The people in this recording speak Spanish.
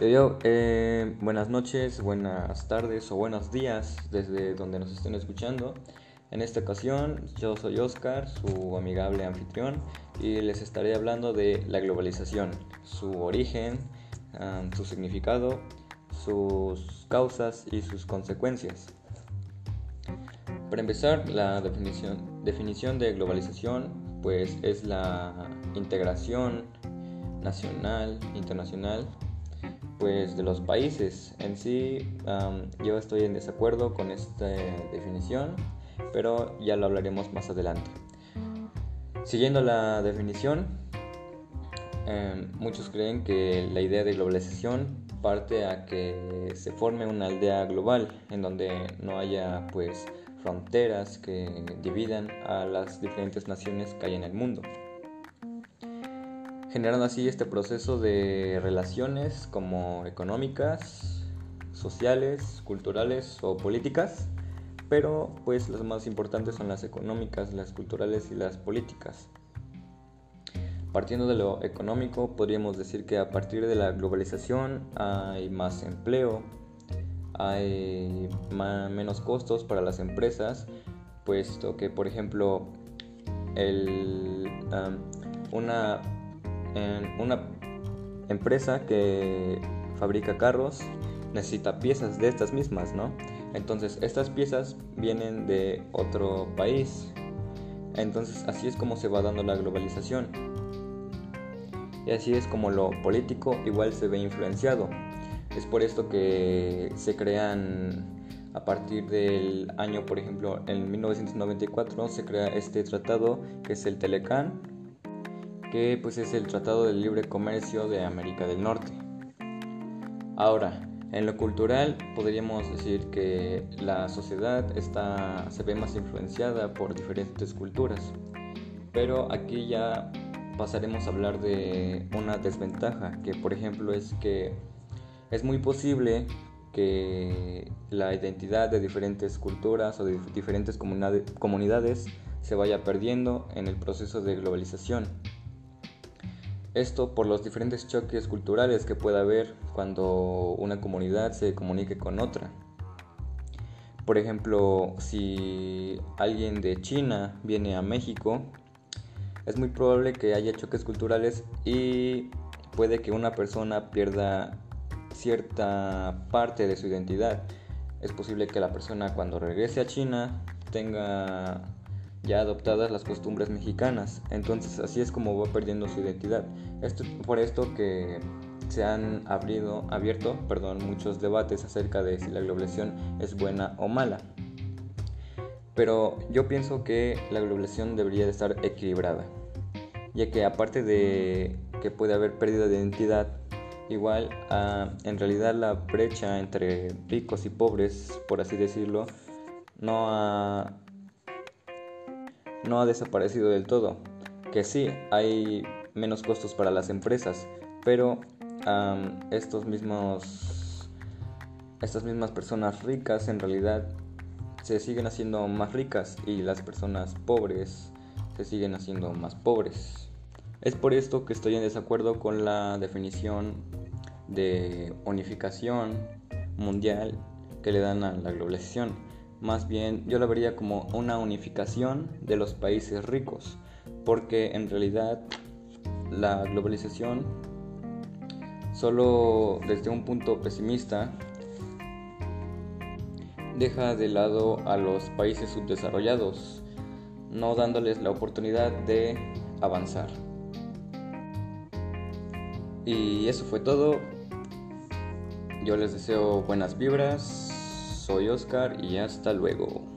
Yo, eh, buenas noches, buenas tardes o buenos días desde donde nos estén escuchando. En esta ocasión yo soy Oscar, su amigable anfitrión, y les estaré hablando de la globalización, su origen, su significado, sus causas y sus consecuencias. Para empezar, la definición, definición de globalización pues es la integración nacional, internacional pues de los países. En sí yo estoy en desacuerdo con esta definición, pero ya lo hablaremos más adelante. Siguiendo la definición, em, muchos creen que la idea de globalización parte a que se forme una aldea global en donde no haya pues fronteras que dividan a las diferentes naciones que hay en el mundo generando así este proceso de relaciones como económicas, sociales, culturales o políticas, pero pues las más importantes son las económicas, las culturales y las políticas. Partiendo de lo económico, podríamos decir que a partir de la globalización hay más empleo, hay menos costos para las empresas, puesto que, por ejemplo, el, una una empresa que fabrica carros necesita piezas de estas mismas, ¿no? Entonces estas piezas vienen de otro país. Entonces así es como se va dando la globalización. Y así es como lo político igual se ve influenciado. Es por esto que se crean a partir del año, por ejemplo, en 1994 se crea este tratado que es el Telecan, que pues es el Tratado de Libre Comercio de América del Norte. Ahora, en lo cultural podríamos decir que la sociedad está, se ve más influenciada por diferentes culturas, pero aquí ya pasaremos a hablar de una desventaja, que por ejemplo es que es muy posible que la identidad de diferentes culturas o de diferentes comunidades se vaya perdiendo en el proceso de globalización. Esto por los diferentes choques culturales que pueda haber cuando una comunidad se comunique con otra. Por ejemplo, si alguien de China viene a México, es muy probable que haya choques culturales y puede que una persona pierda cierta parte de su identidad. Es posible que la persona cuando regrese a China tenga ya adoptadas las costumbres mexicanas. Entonces así es como va perdiendo su identidad. Esto, por esto que se han abrido, abierto perdón, muchos debates acerca de si la globalización es buena o mala. Pero yo pienso que la globalización debería de estar equilibrada, ya que aparte de que puede haber pérdida de identidad, igual ah, en realidad la brecha entre ricos y pobres, por así decirlo, no ha no ha desaparecido del todo, que sí, hay menos costos para las empresas, pero estos mismos, estas mismas personas ricas en realidad se siguen haciendo más ricas y las personas pobres se siguen haciendo más pobres. Es por esto que estoy en desacuerdo con la definición de unificación mundial que le dan a la globalización más bien yo la vería como una unificación de los países ricos, porque en realidad la globalización solo desde un punto pesimista deja de lado a los países subdesarrollados, no dándoles la oportunidad de avanzar. Y eso fue todo. Yo les deseo buenas vibras soy Oscar y hasta luego.